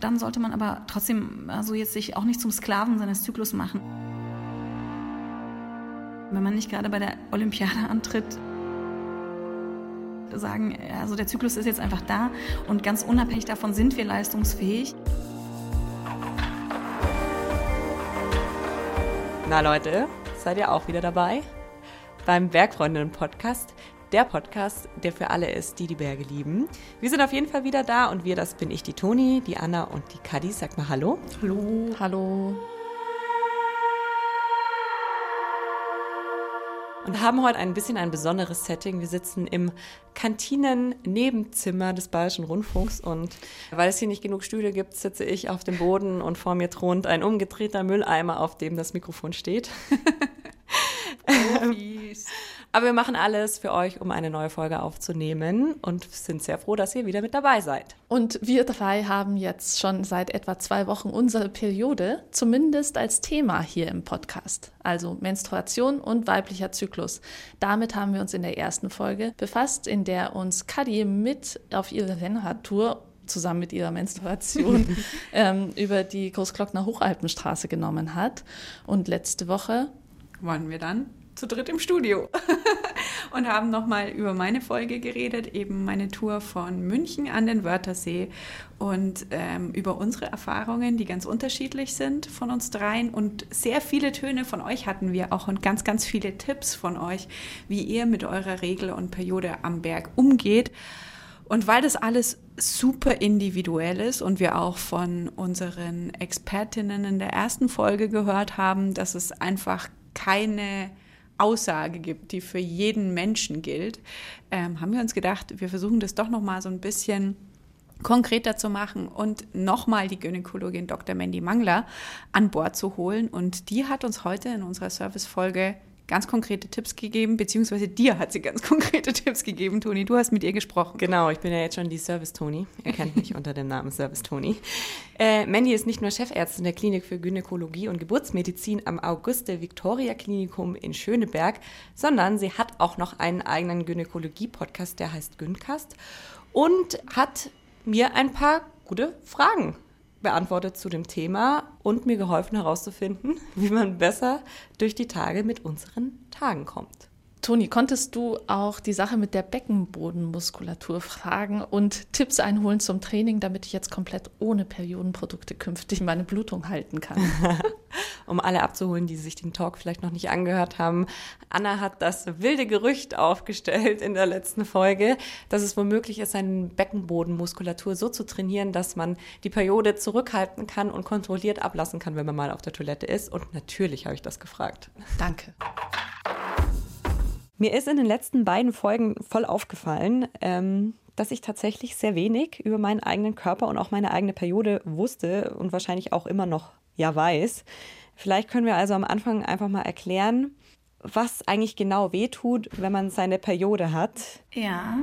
Dann sollte man aber trotzdem also jetzt sich auch nicht zum Sklaven seines Zyklus machen. Wenn man nicht gerade bei der Olympiade antritt, sagen, also der Zyklus ist jetzt einfach da und ganz unabhängig davon sind wir leistungsfähig. Na Leute, seid ihr auch wieder dabei? Beim Bergfreundinnen-Podcast, der Podcast, der für alle ist, die die Berge lieben. Wir sind auf jeden Fall wieder da und wir, das bin ich, die Toni, die Anna und die Kadi. Sag mal Hallo. Hallo. Hallo. und haben heute ein bisschen ein besonderes Setting. Wir sitzen im Kantinen-Nebenzimmer des Bayerischen Rundfunks und weil es hier nicht genug Stühle gibt, sitze ich auf dem Boden und vor mir thront ein umgedrehter Mülleimer, auf dem das Mikrofon steht. Profis. Aber wir machen alles für euch, um eine neue Folge aufzunehmen und sind sehr froh, dass ihr wieder mit dabei seid. Und wir drei haben jetzt schon seit etwa zwei Wochen unsere Periode, zumindest als Thema hier im Podcast. Also Menstruation und weiblicher Zyklus. Damit haben wir uns in der ersten Folge befasst, in der uns Kadi mit auf ihre Rennradtour zusammen mit ihrer Menstruation ähm, über die Großglockner Hochalpenstraße genommen hat. Und letzte Woche waren wir dann zu dritt im Studio und haben nochmal über meine Folge geredet, eben meine Tour von München an den Wörthersee und ähm, über unsere Erfahrungen, die ganz unterschiedlich sind von uns dreien und sehr viele Töne von euch hatten wir auch und ganz, ganz viele Tipps von euch, wie ihr mit eurer Regel und Periode am Berg umgeht. Und weil das alles super individuell ist und wir auch von unseren Expertinnen in der ersten Folge gehört haben, dass es einfach keine Aussage gibt, die für jeden Menschen gilt, ähm, haben wir uns gedacht, wir versuchen das doch noch mal so ein bisschen konkreter zu machen und nochmal die Gynäkologin Dr. Mandy Mangler an Bord zu holen. Und die hat uns heute in unserer Servicefolge ganz konkrete Tipps gegeben, beziehungsweise dir hat sie ganz konkrete Tipps gegeben, Toni. Du hast mit ihr gesprochen. Genau, ich bin ja jetzt schon die Service-Toni. Ihr kennt mich unter dem Namen Service-Toni. Äh, Mandy ist nicht nur Chefärztin der Klinik für Gynäkologie und Geburtsmedizin am Auguste-Victoria-Klinikum in Schöneberg, sondern sie hat auch noch einen eigenen Gynäkologie-Podcast, der heißt Gyncast und hat mir ein paar gute Fragen beantwortet zu dem Thema und mir geholfen herauszufinden, wie man besser durch die Tage mit unseren Tagen kommt. Toni, konntest du auch die Sache mit der Beckenbodenmuskulatur fragen und Tipps einholen zum Training, damit ich jetzt komplett ohne Periodenprodukte künftig meine Blutung halten kann? um alle abzuholen, die sich den Talk vielleicht noch nicht angehört haben. Anna hat das wilde Gerücht aufgestellt in der letzten Folge, dass es womöglich ist, seine Beckenbodenmuskulatur so zu trainieren, dass man die Periode zurückhalten kann und kontrolliert ablassen kann, wenn man mal auf der Toilette ist. Und natürlich habe ich das gefragt. Danke. Mir ist in den letzten beiden Folgen voll aufgefallen, ähm, dass ich tatsächlich sehr wenig über meinen eigenen Körper und auch meine eigene Periode wusste und wahrscheinlich auch immer noch ja weiß. Vielleicht können wir also am Anfang einfach mal erklären, was eigentlich genau wehtut, wenn man seine Periode hat. Ja,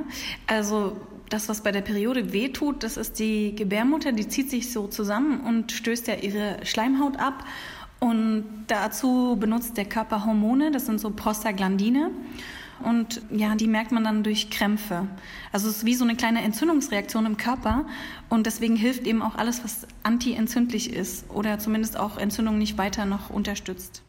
also das, was bei der Periode wehtut, das ist die Gebärmutter, die zieht sich so zusammen und stößt ja ihre Schleimhaut ab und dazu benutzt der Körper Hormone, das sind so Prostaglandine. Und ja, die merkt man dann durch Krämpfe. Also es ist wie so eine kleine Entzündungsreaktion im Körper. Und deswegen hilft eben auch alles, was antientzündlich ist oder zumindest auch Entzündung nicht weiter noch unterstützt.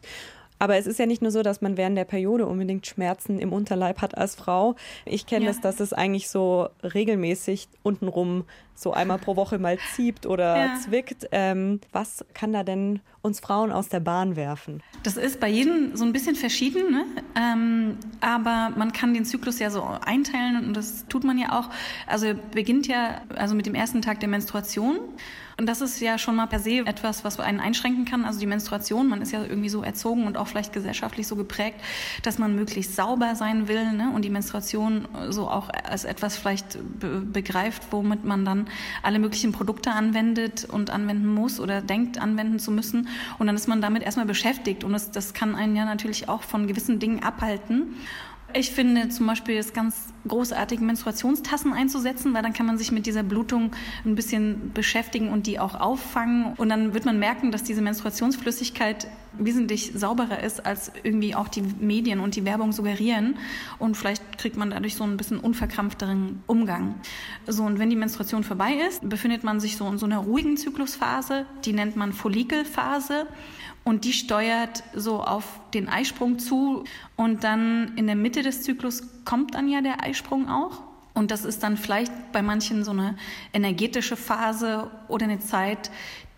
Aber es ist ja nicht nur so, dass man während der Periode unbedingt Schmerzen im Unterleib hat als Frau. Ich kenne ja. das, dass es eigentlich so regelmäßig untenrum so einmal pro Woche mal zieht oder ja. zwickt. Ähm, was kann da denn uns Frauen aus der Bahn werfen? Das ist bei jedem so ein bisschen verschieden, ne? ähm, aber man kann den Zyklus ja so einteilen und das tut man ja auch. Also beginnt ja also mit dem ersten Tag der Menstruation. Und das ist ja schon mal per se etwas, was einen einschränken kann. Also die Menstruation, man ist ja irgendwie so erzogen und auch vielleicht gesellschaftlich so geprägt, dass man möglichst sauber sein will ne? und die Menstruation so auch als etwas vielleicht be begreift, womit man dann alle möglichen Produkte anwendet und anwenden muss oder denkt anwenden zu müssen. Und dann ist man damit erstmal beschäftigt und das, das kann einen ja natürlich auch von gewissen Dingen abhalten. Ich finde zum Beispiel es ganz großartig, Menstruationstassen einzusetzen, weil dann kann man sich mit dieser Blutung ein bisschen beschäftigen und die auch auffangen. Und dann wird man merken, dass diese Menstruationsflüssigkeit wesentlich sauberer ist, als irgendwie auch die Medien und die Werbung suggerieren. Und vielleicht kriegt man dadurch so ein bisschen unverkrampfteren Umgang. So, und wenn die Menstruation vorbei ist, befindet man sich so in so einer ruhigen Zyklusphase, die nennt man Follikelphase. Und die steuert so auf den Eisprung zu. Und dann in der Mitte des Zyklus kommt dann ja der Eisprung auch. Und das ist dann vielleicht bei manchen so eine energetische Phase oder eine Zeit,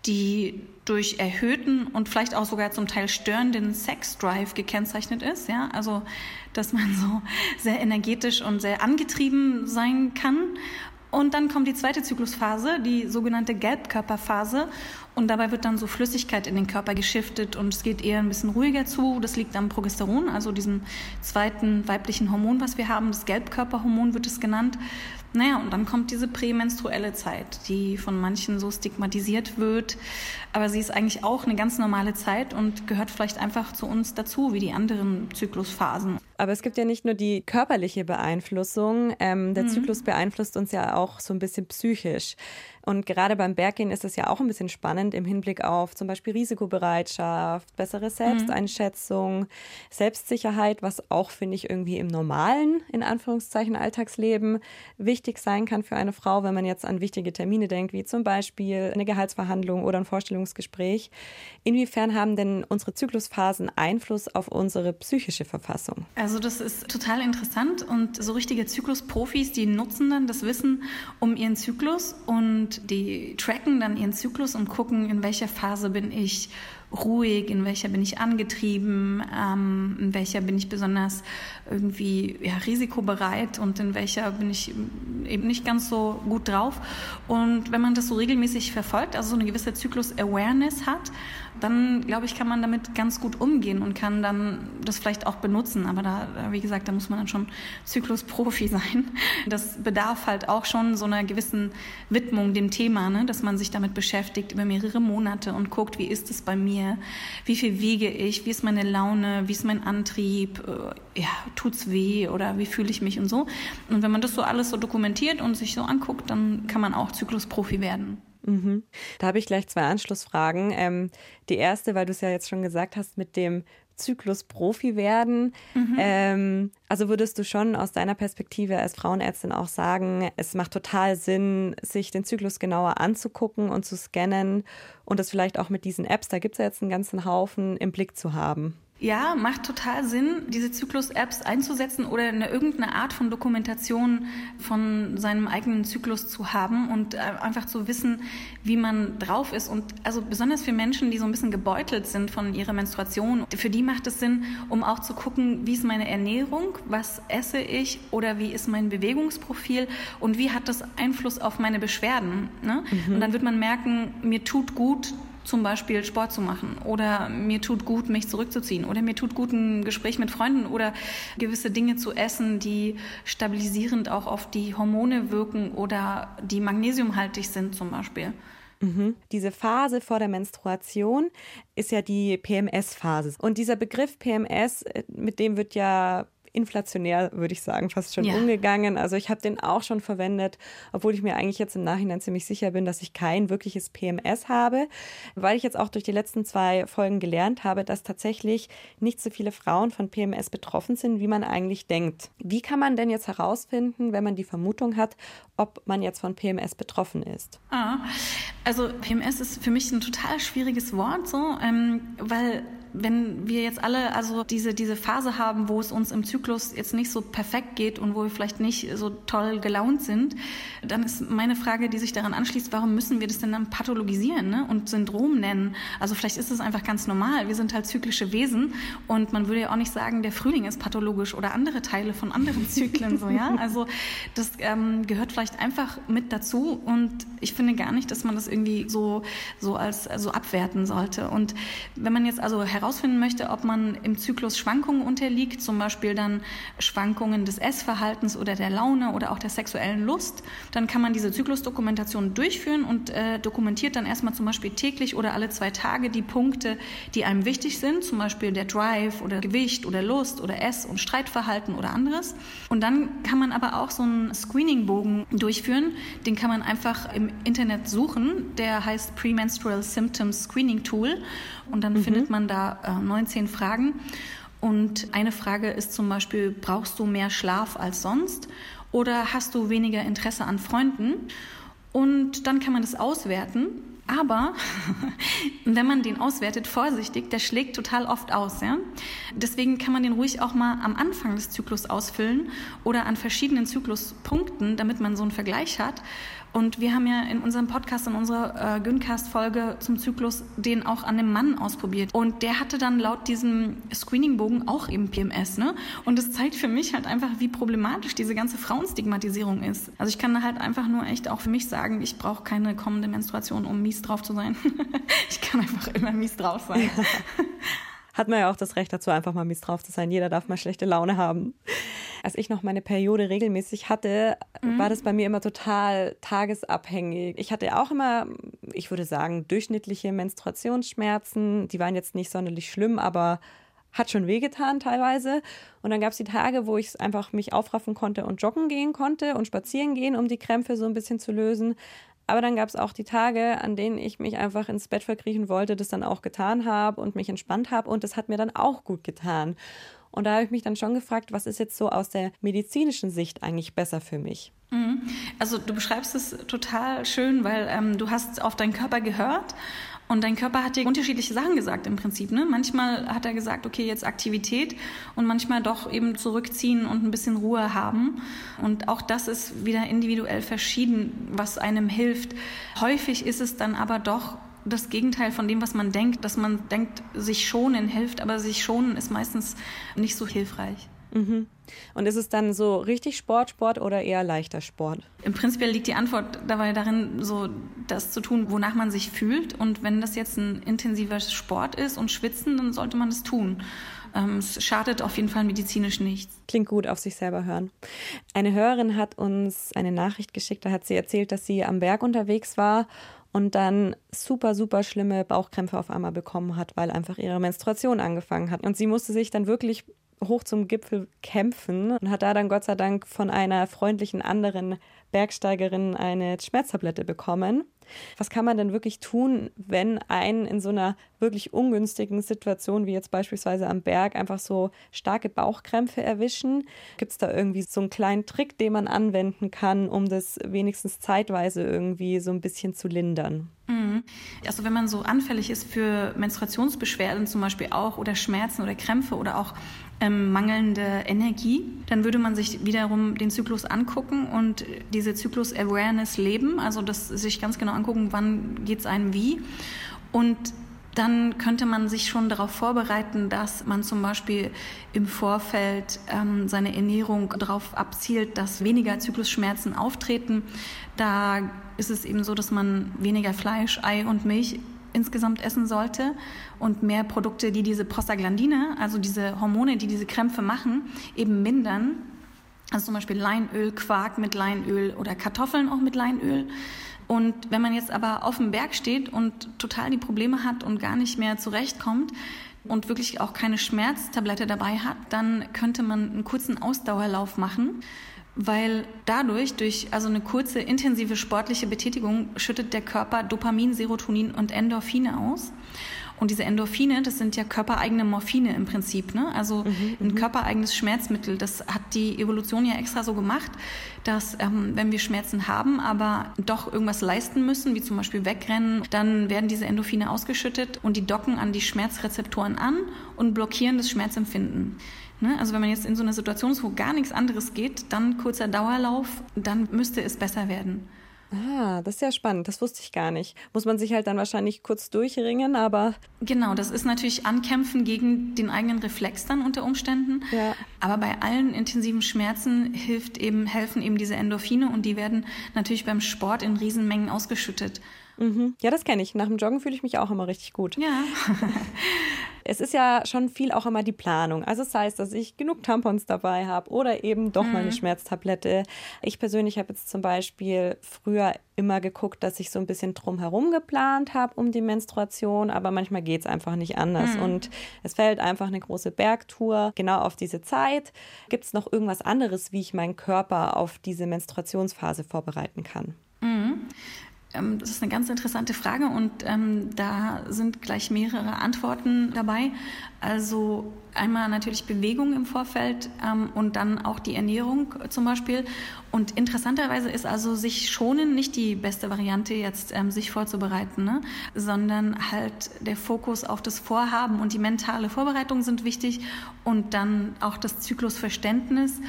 die durch erhöhten und vielleicht auch sogar zum Teil störenden Sexdrive gekennzeichnet ist. Ja? Also, dass man so sehr energetisch und sehr angetrieben sein kann. Und dann kommt die zweite Zyklusphase, die sogenannte Gelbkörperphase. Und dabei wird dann so Flüssigkeit in den Körper geschiftet und es geht eher ein bisschen ruhiger zu. Das liegt am Progesteron, also diesem zweiten weiblichen Hormon, was wir haben. Das Gelbkörperhormon wird es genannt. Naja, und dann kommt diese prämenstruelle Zeit, die von manchen so stigmatisiert wird. Aber sie ist eigentlich auch eine ganz normale Zeit und gehört vielleicht einfach zu uns dazu, wie die anderen Zyklusphasen. Aber es gibt ja nicht nur die körperliche Beeinflussung. Ähm, der mhm. Zyklus beeinflusst uns ja auch so ein bisschen psychisch. Und gerade beim Berggehen ist es ja auch ein bisschen spannend im Hinblick auf zum Beispiel Risikobereitschaft, bessere Selbsteinschätzung, mhm. Selbstsicherheit, was auch, finde ich, irgendwie im normalen, in Anführungszeichen, Alltagsleben wichtig sein kann für eine Frau, wenn man jetzt an wichtige Termine denkt, wie zum Beispiel eine Gehaltsverhandlung oder ein Vorstellungsgespräch. Inwiefern haben denn unsere Zyklusphasen Einfluss auf unsere psychische Verfassung? Also das ist total interessant und so richtige Zyklusprofis, die nutzen dann das Wissen um ihren Zyklus und die tracken dann ihren Zyklus und gucken, in welcher Phase bin ich ruhig, in welcher bin ich angetrieben, ähm, in welcher bin ich besonders irgendwie ja, risikobereit und in welcher bin ich eben nicht ganz so gut drauf. Und wenn man das so regelmäßig verfolgt, also so eine gewisse Zyklus-Awareness hat, dann glaube ich, kann man damit ganz gut umgehen und kann dann das vielleicht auch benutzen. Aber da, wie gesagt, da muss man dann schon Zyklus-Profi sein. Das bedarf halt auch schon so einer gewissen Widmung dem Thema, ne? dass man sich damit beschäftigt über mehrere Monate und guckt, wie ist es bei mir, wie viel wiege ich, wie ist meine Laune, wie ist mein Antrieb, äh, ja, tut's weh oder wie fühle ich mich und so. Und wenn man das so alles so dokumentiert und sich so anguckt, dann kann man auch Zyklus-Profi werden. Mhm. Da habe ich gleich zwei Anschlussfragen. Ähm, die erste, weil du es ja jetzt schon gesagt hast, mit dem Zyklus Profi werden. Mhm. Ähm, also würdest du schon aus deiner Perspektive als Frauenärztin auch sagen, es macht total Sinn, sich den Zyklus genauer anzugucken und zu scannen und das vielleicht auch mit diesen Apps, da gibt es ja jetzt einen ganzen Haufen, im Blick zu haben. Ja, macht total Sinn, diese Zyklus-Apps einzusetzen oder eine irgendeine Art von Dokumentation von seinem eigenen Zyklus zu haben und äh, einfach zu wissen, wie man drauf ist. Und also besonders für Menschen, die so ein bisschen gebeutelt sind von ihrer Menstruation, für die macht es Sinn, um auch zu gucken, wie ist meine Ernährung, was esse ich oder wie ist mein Bewegungsprofil und wie hat das Einfluss auf meine Beschwerden. Ne? Mhm. Und dann wird man merken, mir tut gut, zum Beispiel Sport zu machen oder mir tut gut, mich zurückzuziehen oder mir tut gut, ein Gespräch mit Freunden oder gewisse Dinge zu essen, die stabilisierend auch auf die Hormone wirken oder die magnesiumhaltig sind zum Beispiel. Mhm. Diese Phase vor der Menstruation ist ja die PMS-Phase. Und dieser Begriff PMS, äh, mit dem wird ja inflationär, würde ich sagen, fast schon ja. umgegangen. Also ich habe den auch schon verwendet, obwohl ich mir eigentlich jetzt im Nachhinein ziemlich sicher bin, dass ich kein wirkliches PMS habe, weil ich jetzt auch durch die letzten zwei Folgen gelernt habe, dass tatsächlich nicht so viele Frauen von PMS betroffen sind, wie man eigentlich denkt. Wie kann man denn jetzt herausfinden, wenn man die Vermutung hat, ob man jetzt von PMS betroffen ist? Ah, also PMS ist für mich ein total schwieriges Wort, so, ähm, weil wenn wir jetzt alle also diese, diese Phase haben, wo es uns im Zyklus jetzt nicht so perfekt geht und wo wir vielleicht nicht so toll gelaunt sind, dann ist meine Frage, die sich daran anschließt, warum müssen wir das denn dann pathologisieren ne? und Syndrom nennen? Also vielleicht ist es einfach ganz normal. Wir sind halt zyklische Wesen und man würde ja auch nicht sagen, der Frühling ist pathologisch oder andere Teile von anderen Zyklen so, ja. Also das ähm, gehört vielleicht einfach mit dazu und ich finde gar nicht, dass man das irgendwie so, so als so abwerten sollte. Und wenn man jetzt also herausfinden möchte, ob man im Zyklus Schwankungen unterliegt, zum Beispiel dann Schwankungen des Essverhaltens oder der Laune oder auch der sexuellen Lust, dann kann man diese Zyklusdokumentation durchführen und äh, dokumentiert dann erstmal zum Beispiel täglich oder alle zwei Tage die Punkte, die einem wichtig sind, zum Beispiel der Drive oder Gewicht oder Lust oder Ess- und Streitverhalten oder anderes. Und dann kann man aber auch so einen Screening-Bogen durchführen, den kann man einfach im Internet suchen, der heißt Premenstrual Symptoms Screening Tool und dann mhm. findet man da äh, 19 Fragen. Und eine Frage ist zum Beispiel, brauchst du mehr Schlaf als sonst oder hast du weniger Interesse an Freunden? Und dann kann man das auswerten. Aber wenn man den auswertet, vorsichtig, der schlägt total oft aus. Ja? Deswegen kann man den ruhig auch mal am Anfang des Zyklus ausfüllen oder an verschiedenen Zykluspunkten, damit man so einen Vergleich hat. Und wir haben ja in unserem Podcast, in unserer äh, Gyncast-Folge zum Zyklus den auch an einem Mann ausprobiert. Und der hatte dann laut diesem Screening-Bogen auch eben PMS. Ne? Und das zeigt für mich halt einfach, wie problematisch diese ganze Frauenstigmatisierung ist. Also ich kann halt einfach nur echt auch für mich sagen, ich brauche keine kommende Menstruation, um mies drauf zu sein. ich kann einfach immer mies drauf sein. Hat man ja auch das Recht dazu, einfach mal mies drauf zu sein. Jeder darf mal schlechte Laune haben. Als ich noch meine Periode regelmäßig hatte, mhm. war das bei mir immer total tagesabhängig. Ich hatte auch immer, ich würde sagen, durchschnittliche Menstruationsschmerzen. Die waren jetzt nicht sonderlich schlimm, aber hat schon wehgetan teilweise. Und dann gab es die Tage, wo ich einfach mich aufraffen konnte und joggen gehen konnte und spazieren gehen, um die Krämpfe so ein bisschen zu lösen. Aber dann gab es auch die Tage, an denen ich mich einfach ins Bett verkriechen wollte, das dann auch getan habe und mich entspannt habe. Und das hat mir dann auch gut getan. Und da habe ich mich dann schon gefragt, was ist jetzt so aus der medizinischen Sicht eigentlich besser für mich? Mhm. Also du beschreibst es total schön, weil ähm, du hast auf deinen Körper gehört und dein Körper hat dir unterschiedliche Sachen gesagt im Prinzip. Ne? Manchmal hat er gesagt, okay, jetzt Aktivität und manchmal doch eben zurückziehen und ein bisschen Ruhe haben. Und auch das ist wieder individuell verschieden, was einem hilft. Häufig ist es dann aber doch das Gegenteil von dem, was man denkt, dass man denkt, sich schonen hilft, aber sich schonen ist meistens nicht so hilfreich. Mhm. Und ist es dann so richtig Sport, Sport oder eher leichter Sport? Im Prinzip liegt die Antwort dabei darin, so das zu tun, wonach man sich fühlt. Und wenn das jetzt ein intensiver Sport ist und Schwitzen, dann sollte man es tun. Ähm, es schadet auf jeden Fall medizinisch nichts. Klingt gut, auf sich selber hören. Eine Hörerin hat uns eine Nachricht geschickt, da hat sie erzählt, dass sie am Berg unterwegs war und dann super, super schlimme Bauchkrämpfe auf einmal bekommen hat, weil einfach ihre Menstruation angefangen hat. Und sie musste sich dann wirklich hoch zum Gipfel kämpfen und hat da dann Gott sei Dank von einer freundlichen anderen Bergsteigerin eine Schmerztablette bekommen. Was kann man denn wirklich tun, wenn einen in so einer wirklich ungünstigen Situation, wie jetzt beispielsweise am Berg, einfach so starke Bauchkrämpfe erwischen? Gibt es da irgendwie so einen kleinen Trick, den man anwenden kann, um das wenigstens zeitweise irgendwie so ein bisschen zu lindern? Mhm. Also wenn man so anfällig ist für Menstruationsbeschwerden zum Beispiel auch oder Schmerzen oder Krämpfe oder auch ähm, mangelnde Energie, dann würde man sich wiederum den Zyklus angucken und diese Zyklus-Awareness leben, also das sich ganz genau angucken, wann geht es einem wie. Und dann könnte man sich schon darauf vorbereiten, dass man zum Beispiel im Vorfeld ähm, seine Ernährung darauf abzielt, dass weniger Zyklusschmerzen auftreten. Da ist es eben so, dass man weniger Fleisch, Ei und Milch insgesamt essen sollte und mehr Produkte, die diese Prostaglandine, also diese Hormone, die diese Krämpfe machen, eben mindern. Also zum Beispiel Leinöl, Quark mit Leinöl oder Kartoffeln auch mit Leinöl. Und wenn man jetzt aber auf dem Berg steht und total die Probleme hat und gar nicht mehr zurechtkommt und wirklich auch keine Schmerztablette dabei hat, dann könnte man einen kurzen Ausdauerlauf machen weil dadurch, durch also eine kurze intensive sportliche Betätigung, schüttet der Körper Dopamin, Serotonin und Endorphine aus. Und diese Endorphine, das sind ja körpereigene Morphine im Prinzip. Ne? Also mhm, ein mhm. körpereigenes Schmerzmittel. Das hat die Evolution ja extra so gemacht, dass ähm, wenn wir Schmerzen haben, aber doch irgendwas leisten müssen, wie zum Beispiel wegrennen, dann werden diese Endorphine ausgeschüttet und die docken an die Schmerzrezeptoren an und blockieren das Schmerzempfinden. Ne? Also wenn man jetzt in so einer Situation ist, wo gar nichts anderes geht, dann kurzer Dauerlauf, dann müsste es besser werden. Ah, das ist ja spannend. Das wusste ich gar nicht. Muss man sich halt dann wahrscheinlich kurz durchringen, aber. Genau, das ist natürlich Ankämpfen gegen den eigenen Reflex dann unter Umständen. Ja. Aber bei allen intensiven Schmerzen hilft eben, helfen eben diese Endorphine und die werden natürlich beim Sport in Riesenmengen ausgeschüttet. Mhm. Ja, das kenne ich. Nach dem Joggen fühle ich mich auch immer richtig gut. Ja. es ist ja schon viel auch immer die Planung. Also das heißt, dass ich genug Tampons dabei habe oder eben doch mhm. mal eine. Schmerztablette. Ich persönlich habe jetzt zum Beispiel früher immer geguckt, dass ich so ein bisschen drumherum geplant habe um die Menstruation, aber manchmal geht es einfach nicht anders. Mhm. Und es fällt einfach eine große Bergtour genau auf diese Zeit. Gibt es noch irgendwas anderes, wie ich meinen Körper auf diese Menstruationsphase vorbereiten kann? Mhm. Ähm, das ist eine ganz interessante Frage und ähm, da sind gleich mehrere Antworten dabei. Also einmal natürlich Bewegung im Vorfeld ähm, und dann auch die Ernährung zum Beispiel. Und interessanterweise ist also sich schonen nicht die beste Variante, jetzt ähm, sich vorzubereiten, ne? sondern halt der Fokus auf das Vorhaben und die mentale Vorbereitung sind wichtig und dann auch das Zyklusverständnis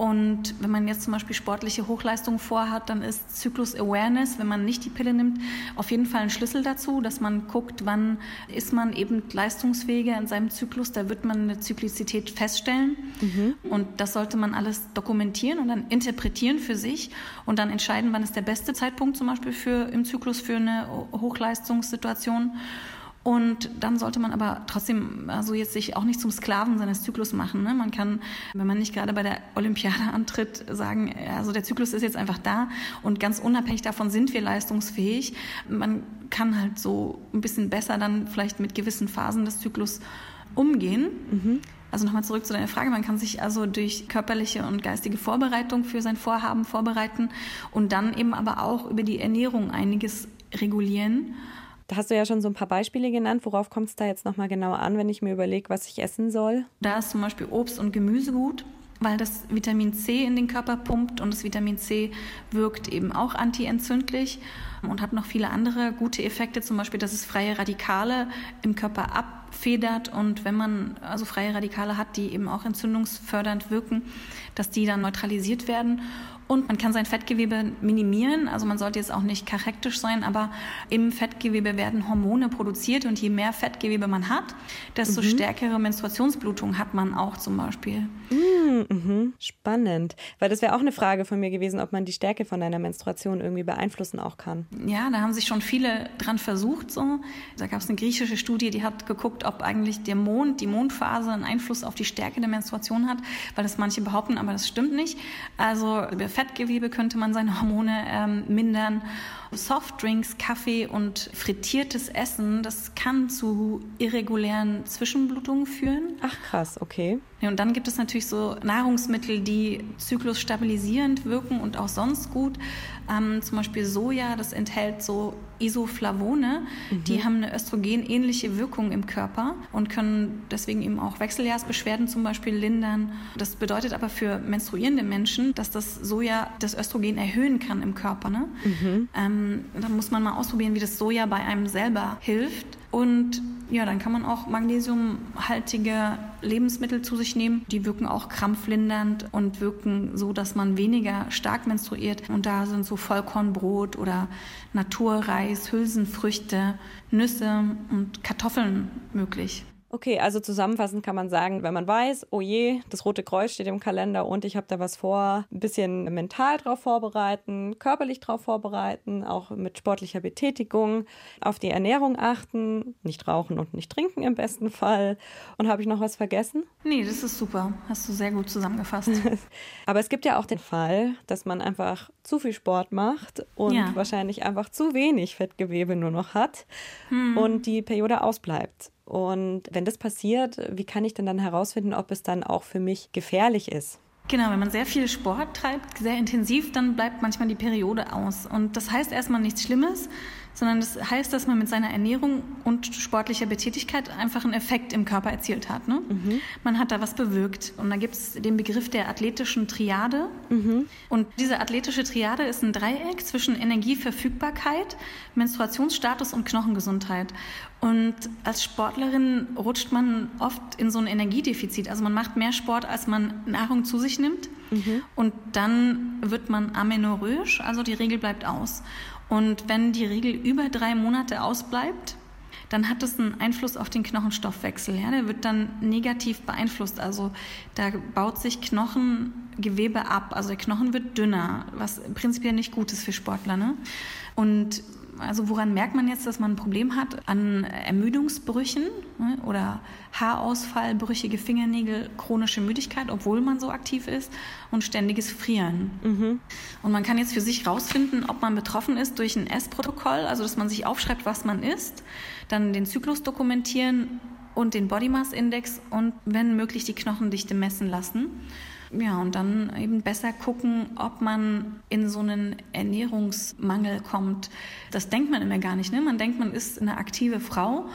und wenn man jetzt zum Beispiel sportliche Hochleistung vorhat, dann ist Zyklus Awareness, wenn man nicht die Pille nimmt, auf jeden Fall ein Schlüssel dazu, dass man guckt, wann ist man eben leistungsfähiger in seinem Zyklus. Da wird man eine Zyklizität feststellen. Mhm. Und das sollte man alles dokumentieren und dann interpretieren für sich und dann entscheiden, wann ist der beste Zeitpunkt zum Beispiel für, im Zyklus für eine Hochleistungssituation. Und dann sollte man aber trotzdem also jetzt sich auch nicht zum Sklaven seines Zyklus machen. Ne? Man kann, wenn man nicht gerade bei der Olympiade antritt, sagen, also der Zyklus ist jetzt einfach da und ganz unabhängig davon sind wir leistungsfähig. Man kann halt so ein bisschen besser dann vielleicht mit gewissen Phasen des Zyklus umgehen. Mhm. Also nochmal zurück zu deiner Frage. Man kann sich also durch körperliche und geistige Vorbereitung für sein Vorhaben vorbereiten und dann eben aber auch über die Ernährung einiges regulieren. Da hast du ja schon so ein paar Beispiele genannt. Worauf kommt es da jetzt nochmal genau an, wenn ich mir überlege, was ich essen soll? Da ist zum Beispiel Obst und Gemüse gut, weil das Vitamin C in den Körper pumpt und das Vitamin C wirkt eben auch antientzündlich und hat noch viele andere gute Effekte, zum Beispiel, dass es freie Radikale im Körper abfedert und wenn man also freie Radikale hat, die eben auch entzündungsfördernd wirken, dass die dann neutralisiert werden und man kann sein Fettgewebe minimieren. Also man sollte jetzt auch nicht kachektisch sein, aber im Fettgewebe werden Hormone produziert und je mehr Fettgewebe man hat, desto mhm. stärkere Menstruationsblutung hat man auch zum Beispiel. Mhm, mhm. Spannend. Weil das wäre auch eine Frage von mir gewesen, ob man die Stärke von einer Menstruation irgendwie beeinflussen auch kann. Ja, da haben sich schon viele dran versucht. So. Da gab es eine griechische Studie, die hat geguckt, ob eigentlich der Mond, die Mondphase einen Einfluss auf die Stärke der Menstruation hat, weil das manche behaupten, aber das stimmt nicht. Also Fettgewebe könnte man seine Hormone ähm, mindern. Softdrinks, Kaffee und frittiertes Essen, das kann zu irregulären Zwischenblutungen führen. Ach krass, okay. Ja, und dann gibt es natürlich so Nahrungsmittel, die zyklusstabilisierend wirken und auch sonst gut. Ähm, zum Beispiel Soja, das enthält so Isoflavone, mhm. die haben eine östrogenähnliche Wirkung im Körper und können deswegen eben auch Wechseljahrsbeschwerden zum Beispiel lindern. Das bedeutet aber für menstruierende Menschen, dass das Soja das Östrogen erhöhen kann im Körper. Ne? Mhm. Ähm, da muss man mal ausprobieren, wie das Soja bei einem selber hilft. Und ja, dann kann man auch magnesiumhaltige Lebensmittel zu sich nehmen. Die wirken auch krampflindernd und wirken so, dass man weniger stark menstruiert. Und da sind so Vollkornbrot oder Naturreis, Hülsenfrüchte, Nüsse und Kartoffeln möglich. Okay, also zusammenfassend kann man sagen, wenn man weiß, oh je, das Rote Kreuz steht im Kalender und ich habe da was vor, ein bisschen mental drauf vorbereiten, körperlich drauf vorbereiten, auch mit sportlicher Betätigung, auf die Ernährung achten, nicht rauchen und nicht trinken im besten Fall. Und habe ich noch was vergessen? Nee, das ist super. Hast du sehr gut zusammengefasst. Aber es gibt ja auch den Fall, dass man einfach zu viel Sport macht und ja. wahrscheinlich einfach zu wenig Fettgewebe nur noch hat hm. und die Periode ausbleibt. Und wenn das passiert, wie kann ich denn dann herausfinden, ob es dann auch für mich gefährlich ist? Genau, wenn man sehr viel Sport treibt, sehr intensiv, dann bleibt manchmal die Periode aus. Und das heißt erstmal nichts Schlimmes, sondern das heißt, dass man mit seiner Ernährung und sportlicher Betätigkeit einfach einen Effekt im Körper erzielt hat. Ne? Mhm. Man hat da was bewirkt. Und da gibt es den Begriff der athletischen Triade. Mhm. Und diese athletische Triade ist ein Dreieck zwischen Energieverfügbarkeit, Menstruationsstatus und Knochengesundheit. Und als Sportlerin rutscht man oft in so ein Energiedefizit. Also man macht mehr Sport, als man Nahrung zu sich nimmt. Mhm. Und dann wird man amenorrhoisch, also die Regel bleibt aus. Und wenn die Regel über drei Monate ausbleibt, dann hat das einen Einfluss auf den Knochenstoffwechsel. Ja? Der wird dann negativ beeinflusst. Also da baut sich Knochengewebe ab. Also der Knochen wird dünner, was prinzipiell nicht gut ist für Sportler. Ne? Und Also woran merkt man jetzt, dass man ein Problem hat? An Ermüdungsbrüchen ne? oder Haarausfall, brüchige Fingernägel, chronische Müdigkeit, obwohl man so aktiv ist und ständiges Frieren. Mhm. Und man kann jetzt für sich rausfinden, ob man betroffen ist durch ein S-Protokoll, also dass man sich aufschreibt, was man isst, dann den Zyklus dokumentieren und den Body Mass Index und wenn möglich die Knochendichte messen lassen. Ja, und dann eben besser gucken, ob man in so einen Ernährungsmangel kommt. Das denkt man immer gar nicht. Ne? Man denkt, man ist eine aktive Frau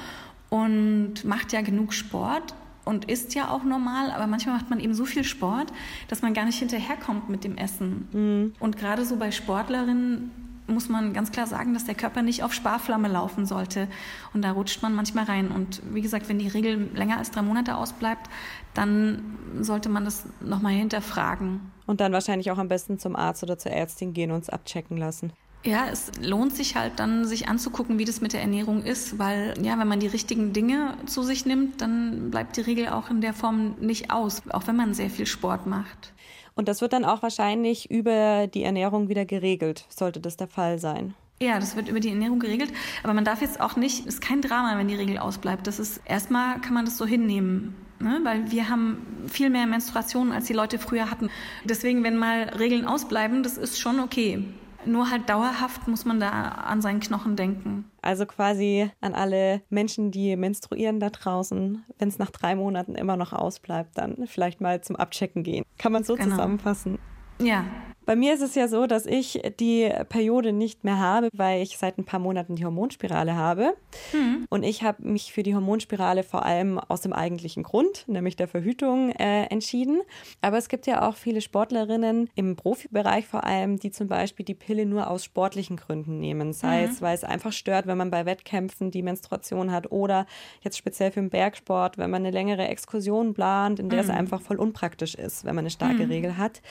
und macht ja genug Sport und isst ja auch normal, aber manchmal macht man eben so viel Sport, dass man gar nicht hinterherkommt mit dem Essen. Mhm. Und gerade so bei Sportlerinnen muss man ganz klar sagen, dass der Körper nicht auf Sparflamme laufen sollte. Und da rutscht man manchmal rein. Und wie gesagt, wenn die Regel länger als drei Monate ausbleibt, dann sollte man das nochmal hinterfragen. Und dann wahrscheinlich auch am besten zum Arzt oder zur Ärztin gehen und es abchecken lassen. Ja, es lohnt sich halt dann, sich anzugucken, wie das mit der Ernährung ist, weil ja, wenn man die richtigen Dinge zu sich nimmt, dann bleibt die Regel auch in der Form nicht aus, auch wenn man sehr viel Sport macht. Und das wird dann auch wahrscheinlich über die Ernährung wieder geregelt, sollte das der Fall sein. Ja, das wird über die Ernährung geregelt. Aber man darf jetzt auch nicht, ist kein Drama, wenn die Regel ausbleibt. Das ist, erstmal kann man das so hinnehmen. Ne? Weil wir haben viel mehr Menstruationen, als die Leute früher hatten. Deswegen, wenn mal Regeln ausbleiben, das ist schon okay. Nur halt dauerhaft muss man da an seinen Knochen denken. Also quasi an alle Menschen, die menstruieren da draußen, wenn es nach drei Monaten immer noch ausbleibt, dann vielleicht mal zum Abchecken gehen. Kann man so genau. zusammenfassen? Ja, bei mir ist es ja so, dass ich die Periode nicht mehr habe, weil ich seit ein paar Monaten die Hormonspirale habe. Mhm. Und ich habe mich für die Hormonspirale vor allem aus dem eigentlichen Grund, nämlich der Verhütung, äh, entschieden. Aber es gibt ja auch viele Sportlerinnen im Profibereich vor allem, die zum Beispiel die Pille nur aus sportlichen Gründen nehmen. Sei mhm. es, weil es einfach stört, wenn man bei Wettkämpfen die Menstruation hat oder jetzt speziell für den Bergsport, wenn man eine längere Exkursion plant, in der mhm. es einfach voll unpraktisch ist, wenn man eine starke mhm. Regel hat.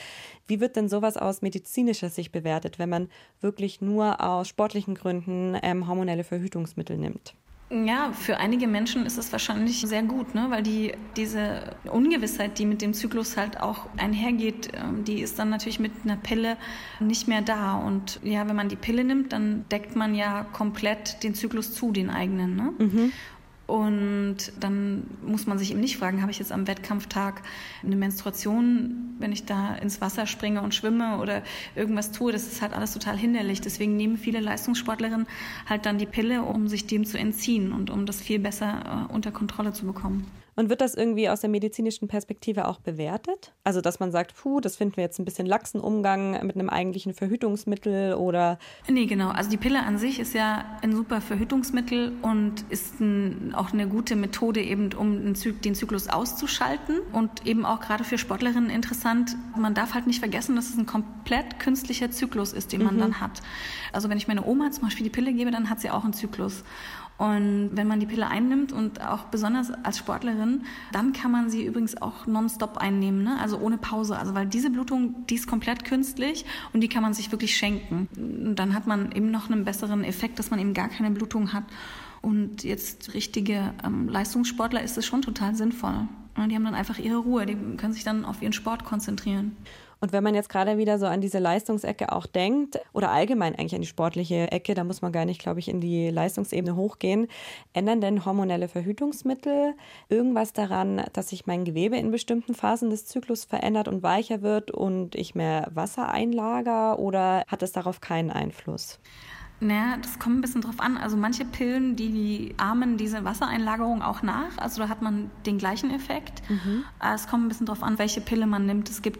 Wie wird denn sowas aus medizinischer Sicht bewertet, wenn man wirklich nur aus sportlichen Gründen ähm, hormonelle Verhütungsmittel nimmt? Ja, für einige Menschen ist es wahrscheinlich sehr gut, ne? weil die, diese Ungewissheit, die mit dem Zyklus halt auch einhergeht, ähm, die ist dann natürlich mit einer Pille nicht mehr da. Und ja, wenn man die Pille nimmt, dann deckt man ja komplett den Zyklus zu, den eigenen. Ne? Mhm. Und dann muss man sich eben nicht fragen, habe ich jetzt am Wettkampftag eine Menstruation, wenn ich da ins Wasser springe und schwimme oder irgendwas tue. Das ist halt alles total hinderlich. Deswegen nehmen viele Leistungssportlerinnen halt dann die Pille, um sich dem zu entziehen und um das viel besser äh, unter Kontrolle zu bekommen. Und wird das irgendwie aus der medizinischen Perspektive auch bewertet? Also, dass man sagt, puh, das finden wir jetzt ein bisschen laxen Umgang mit einem eigentlichen Verhütungsmittel oder. Nee, genau. Also, die Pille an sich ist ja ein super Verhütungsmittel und ist ein, auch eine gute Methode, eben um den Zyklus auszuschalten und eben auch gerade für Sportlerinnen interessant. Man darf halt nicht vergessen, dass es ein komplett künstlicher Zyklus ist, den man mhm. dann hat. Also, wenn ich meine Oma zum Beispiel die Pille gebe, dann hat sie auch einen Zyklus. Und wenn man die Pille einnimmt und auch besonders als Sportlerin, dann kann man sie übrigens auch nonstop einnehmen, ne? also ohne Pause. Also weil diese Blutung, die ist komplett künstlich und die kann man sich wirklich schenken. Und dann hat man eben noch einen besseren Effekt, dass man eben gar keine Blutung hat. Und jetzt richtige ähm, Leistungssportler ist es schon total sinnvoll. Die haben dann einfach ihre Ruhe, die können sich dann auf ihren Sport konzentrieren. Und wenn man jetzt gerade wieder so an diese Leistungsecke auch denkt oder allgemein eigentlich an die sportliche Ecke, da muss man gar nicht, glaube ich, in die Leistungsebene hochgehen, ändern denn hormonelle Verhütungsmittel irgendwas daran, dass sich mein Gewebe in bestimmten Phasen des Zyklus verändert und weicher wird und ich mehr Wasser einlager oder hat es darauf keinen Einfluss? Naja, das kommt ein bisschen drauf an. Also manche Pillen, die ahmen diese Wassereinlagerung auch nach. Also da hat man den gleichen Effekt. Mhm. Es kommt ein bisschen drauf an, welche Pille man nimmt. Es gibt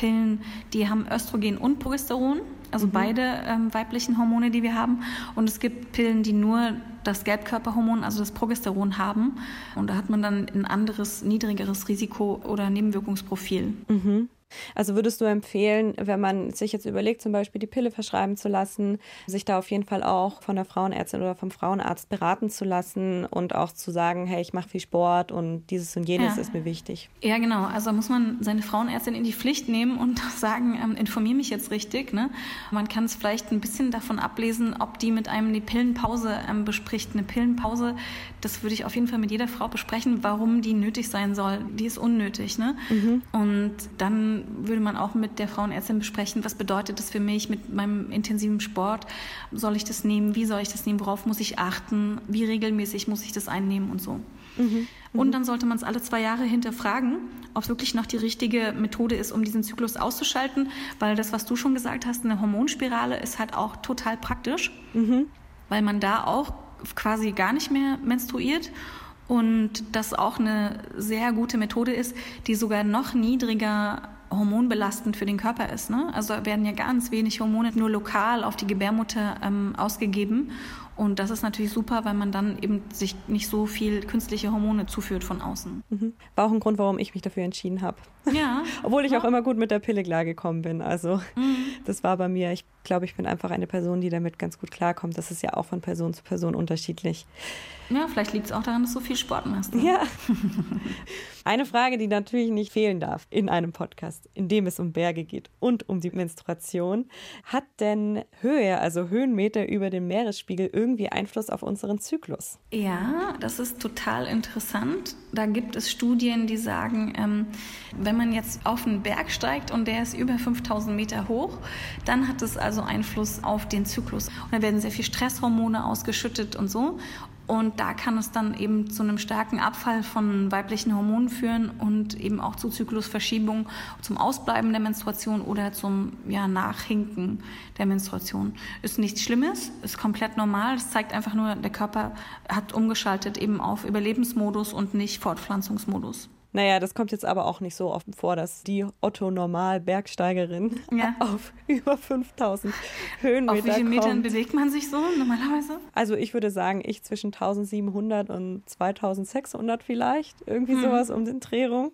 Pillen, die haben Östrogen und Progesteron, also mhm. beide ähm, weiblichen Hormone, die wir haben. Und es gibt Pillen, die nur das Gelbkörperhormon, also das Progesteron haben. Und da hat man dann ein anderes, niedrigeres Risiko oder Nebenwirkungsprofil. Mhm. Also würdest du empfehlen, wenn man sich jetzt überlegt, zum Beispiel die Pille verschreiben zu lassen, sich da auf jeden Fall auch von der Frauenärztin oder vom Frauenarzt beraten zu lassen und auch zu sagen, hey, ich mache viel Sport und dieses und jenes ja. ist mir wichtig. Ja, genau. Also muss man seine Frauenärztin in die Pflicht nehmen und sagen, ähm, informiere mich jetzt richtig. Ne? Man kann es vielleicht ein bisschen davon ablesen, ob die mit einem die Pillenpause ähm, bespricht. Eine Pillenpause, das würde ich auf jeden Fall mit jeder Frau besprechen, warum die nötig sein soll. Die ist unnötig. Ne? Mhm. Und dann würde man auch mit der Frauenärztin besprechen, was bedeutet das für mich mit meinem intensiven Sport? Soll ich das nehmen? Wie soll ich das nehmen? Worauf muss ich achten? Wie regelmäßig muss ich das einnehmen und so? Mhm. Und mhm. dann sollte man es alle zwei Jahre hinterfragen, ob es wirklich noch die richtige Methode ist, um diesen Zyklus auszuschalten, weil das, was du schon gesagt hast, eine Hormonspirale ist halt auch total praktisch, mhm. weil man da auch quasi gar nicht mehr menstruiert und das auch eine sehr gute Methode ist, die sogar noch niedriger hormonbelastend für den Körper ist. Ne? Also werden ja ganz wenig Hormone nur lokal auf die Gebärmutter ähm, ausgegeben und das ist natürlich super, weil man dann eben sich nicht so viel künstliche Hormone zuführt von außen. Mhm. War auch ein Grund, warum ich mich dafür entschieden habe. Ja. Obwohl ich ja. auch immer gut mit der Pille klargekommen bin. Also mhm. das war bei mir, ich glaube, ich bin einfach eine Person, die damit ganz gut klarkommt. Das ist ja auch von Person zu Person unterschiedlich. Ja, vielleicht liegt es auch daran, dass du viel Sport machst. Ne? Ja. Eine Frage, die natürlich nicht fehlen darf in einem Podcast, in dem es um Berge geht und um die Menstruation. Hat denn Höhe, also Höhenmeter über dem Meeresspiegel, irgendwie Einfluss auf unseren Zyklus? Ja, das ist total interessant. Da gibt es Studien, die sagen, ähm, wenn man jetzt auf einen Berg steigt und der ist über 5000 Meter hoch, dann hat es also Einfluss auf den Zyklus. Und da werden sehr viel Stresshormone ausgeschüttet und so. Und da kann es dann eben zu einem starken Abfall von weiblichen Hormonen führen und eben auch zu Zyklusverschiebung, zum Ausbleiben der Menstruation oder zum ja, Nachhinken der Menstruation. Ist nichts Schlimmes, ist komplett normal. Es zeigt einfach nur, der Körper hat umgeschaltet eben auf Überlebensmodus und nicht Fortpflanzungsmodus. Naja, das kommt jetzt aber auch nicht so oft vor, dass die Otto-Normal-Bergsteigerin ja. auf über 5000 Höhenmeter Auf wie vielen. Metern bewegt man sich so normalerweise? Also ich würde sagen, ich zwischen 1700 und 2600 vielleicht. Irgendwie hm. sowas um den Dreh rum.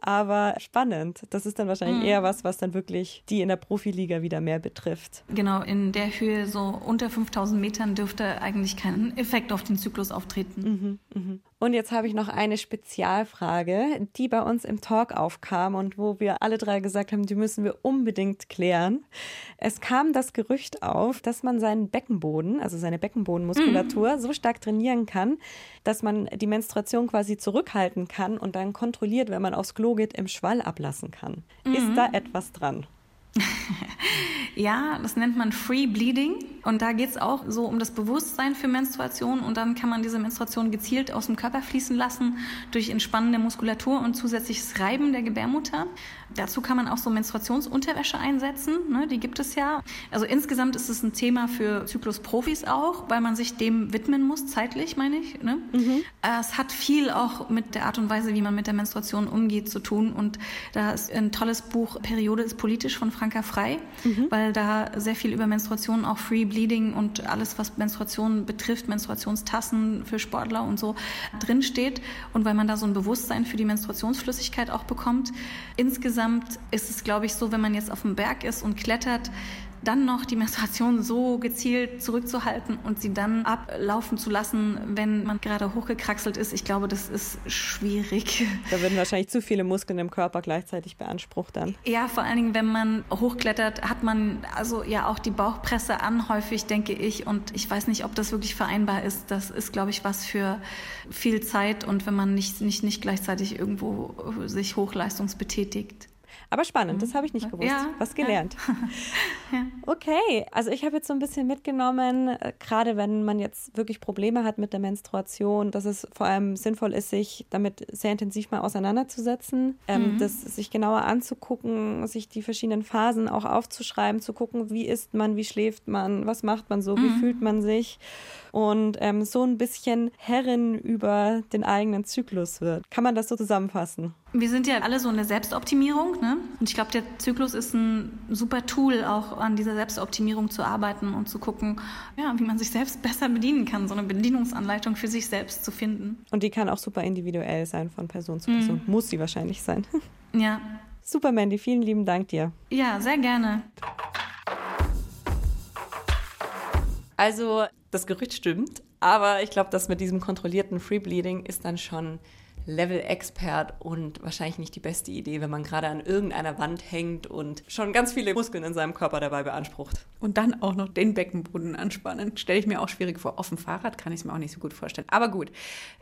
Aber spannend. Das ist dann wahrscheinlich hm. eher was, was dann wirklich die in der Profiliga wieder mehr betrifft. Genau, in der Höhe so unter 5000 Metern dürfte eigentlich kein Effekt auf den Zyklus auftreten. Mhm, mh. Und jetzt habe ich noch eine Spezialfrage, die bei uns im Talk aufkam und wo wir alle drei gesagt haben, die müssen wir unbedingt klären. Es kam das Gerücht auf, dass man seinen Beckenboden, also seine Beckenbodenmuskulatur, mhm. so stark trainieren kann, dass man die Menstruation quasi zurückhalten kann und dann kontrolliert, wenn man aufs Klo geht, im Schwall ablassen kann. Mhm. Ist da etwas dran? ja, das nennt man Free Bleeding. Und da geht es auch so um das Bewusstsein für Menstruation. Und dann kann man diese Menstruation gezielt aus dem Körper fließen lassen durch entspannende Muskulatur und zusätzliches Reiben der Gebärmutter. Dazu kann man auch so Menstruationsunterwäsche einsetzen. Ne, die gibt es ja. Also insgesamt ist es ein Thema für Zyklusprofis auch, weil man sich dem widmen muss, zeitlich, meine ich. Ne? Mhm. Es hat viel auch mit der Art und Weise, wie man mit der Menstruation umgeht, zu tun. Und da ist ein tolles Buch, Periode ist politisch von Franka Frei, mhm. weil da sehr viel über Menstruation, auch Free Bleeding und alles, was Menstruation betrifft, Menstruationstassen für Sportler und so drinsteht. Und weil man da so ein Bewusstsein für die Menstruationsflüssigkeit auch bekommt. Insgesamt ist es, glaube ich, so, wenn man jetzt auf dem Berg ist und klettert, dann noch die Menstruation so gezielt zurückzuhalten und sie dann ablaufen zu lassen, wenn man gerade hochgekraxelt ist, ich glaube, das ist schwierig. Da würden wahrscheinlich zu viele Muskeln im Körper gleichzeitig beansprucht dann. Ja, vor allen Dingen, wenn man hochklettert, hat man also ja auch die Bauchpresse an, häufig denke ich. Und ich weiß nicht, ob das wirklich vereinbar ist. Das ist, glaube ich, was für viel Zeit und wenn man nicht, nicht, nicht gleichzeitig irgendwo sich hochleistungsbetätigt. Aber spannend, das habe ich nicht gewusst. Ja, Was gelernt. Ja. Okay, also ich habe jetzt so ein bisschen mitgenommen, äh, gerade wenn man jetzt wirklich Probleme hat mit der Menstruation, dass es vor allem sinnvoll ist, sich damit sehr intensiv mal auseinanderzusetzen, ähm, mhm. das sich genauer anzugucken, sich die verschiedenen Phasen auch aufzuschreiben, zu gucken, wie isst man, wie schläft man, was macht man so, mhm. wie fühlt man sich und ähm, so ein bisschen Herrin über den eigenen Zyklus wird. Kann man das so zusammenfassen? Wir sind ja alle so in der Selbstoptimierung, ne? Und ich glaube, der Zyklus ist ein super Tool, auch an dieser Selbstoptimierung zu arbeiten und zu gucken, ja, wie man sich selbst besser bedienen kann, so eine Bedienungsanleitung für sich selbst zu finden. Und die kann auch super individuell sein von Person zu Person. Mhm. Muss sie wahrscheinlich sein. Ja. Super, Mandy, vielen lieben Dank dir. Ja, sehr gerne. Also, das Gerücht stimmt, aber ich glaube, das mit diesem kontrollierten Free Bleeding ist dann schon Level-Expert und wahrscheinlich nicht die beste Idee, wenn man gerade an irgendeiner Wand hängt und schon ganz viele Muskeln in seinem Körper dabei beansprucht. Und dann auch noch den Beckenboden anspannen. Stelle ich mir auch schwierig vor. Auf dem Fahrrad kann ich es mir auch nicht so gut vorstellen. Aber gut.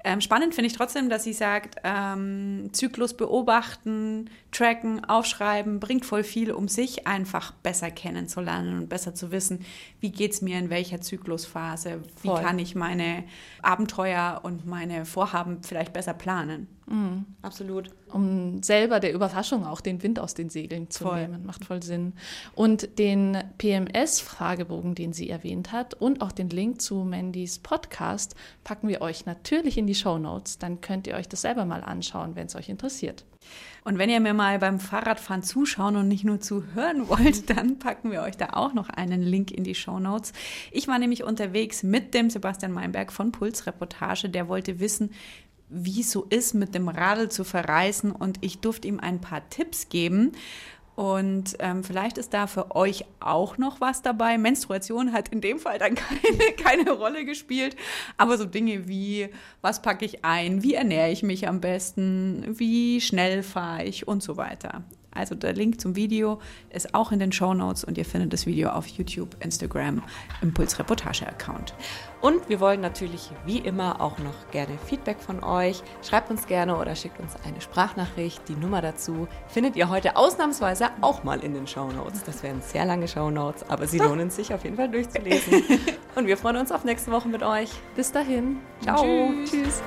Ähm, spannend finde ich trotzdem, dass sie sagt, ähm, Zyklus beobachten, tracken, aufschreiben, bringt voll viel, um sich einfach besser kennenzulernen und besser zu wissen, wie geht es mir in welcher Zyklusphase, wie voll. kann ich meine Abenteuer und meine Vorhaben vielleicht besser planen. Mhm. Absolut. Um selber der Überraschung auch den Wind aus den Segeln zu voll. nehmen. Macht voll Sinn. Und den PMS-Fragebogen, den sie erwähnt hat, und auch den Link zu Mandys Podcast packen wir euch natürlich in die Show Notes. Dann könnt ihr euch das selber mal anschauen, wenn es euch interessiert. Und wenn ihr mir mal beim Fahrradfahren zuschauen und nicht nur zuhören wollt, dann packen wir euch da auch noch einen Link in die Show Notes. Ich war nämlich unterwegs mit dem Sebastian Meinberg von Puls Reportage. Der wollte wissen, wie es so ist, mit dem Radl zu verreisen und ich durfte ihm ein paar Tipps geben. Und ähm, vielleicht ist da für euch auch noch was dabei. Menstruation hat in dem Fall dann keine, keine Rolle gespielt, aber so Dinge wie, was packe ich ein, wie ernähre ich mich am besten, wie schnell fahre ich und so weiter. Also der Link zum Video ist auch in den Show Notes und ihr findet das Video auf YouTube, Instagram, Impuls Reportage Account. Und wir wollen natürlich wie immer auch noch gerne Feedback von euch. Schreibt uns gerne oder schickt uns eine Sprachnachricht. Die Nummer dazu findet ihr heute ausnahmsweise auch mal in den Show Notes. Das wären sehr lange Show Notes, aber sie lohnen sich auf jeden Fall durchzulesen. Und wir freuen uns auf nächste Woche mit euch. Bis dahin. Ciao. Tschüss. Tschüss.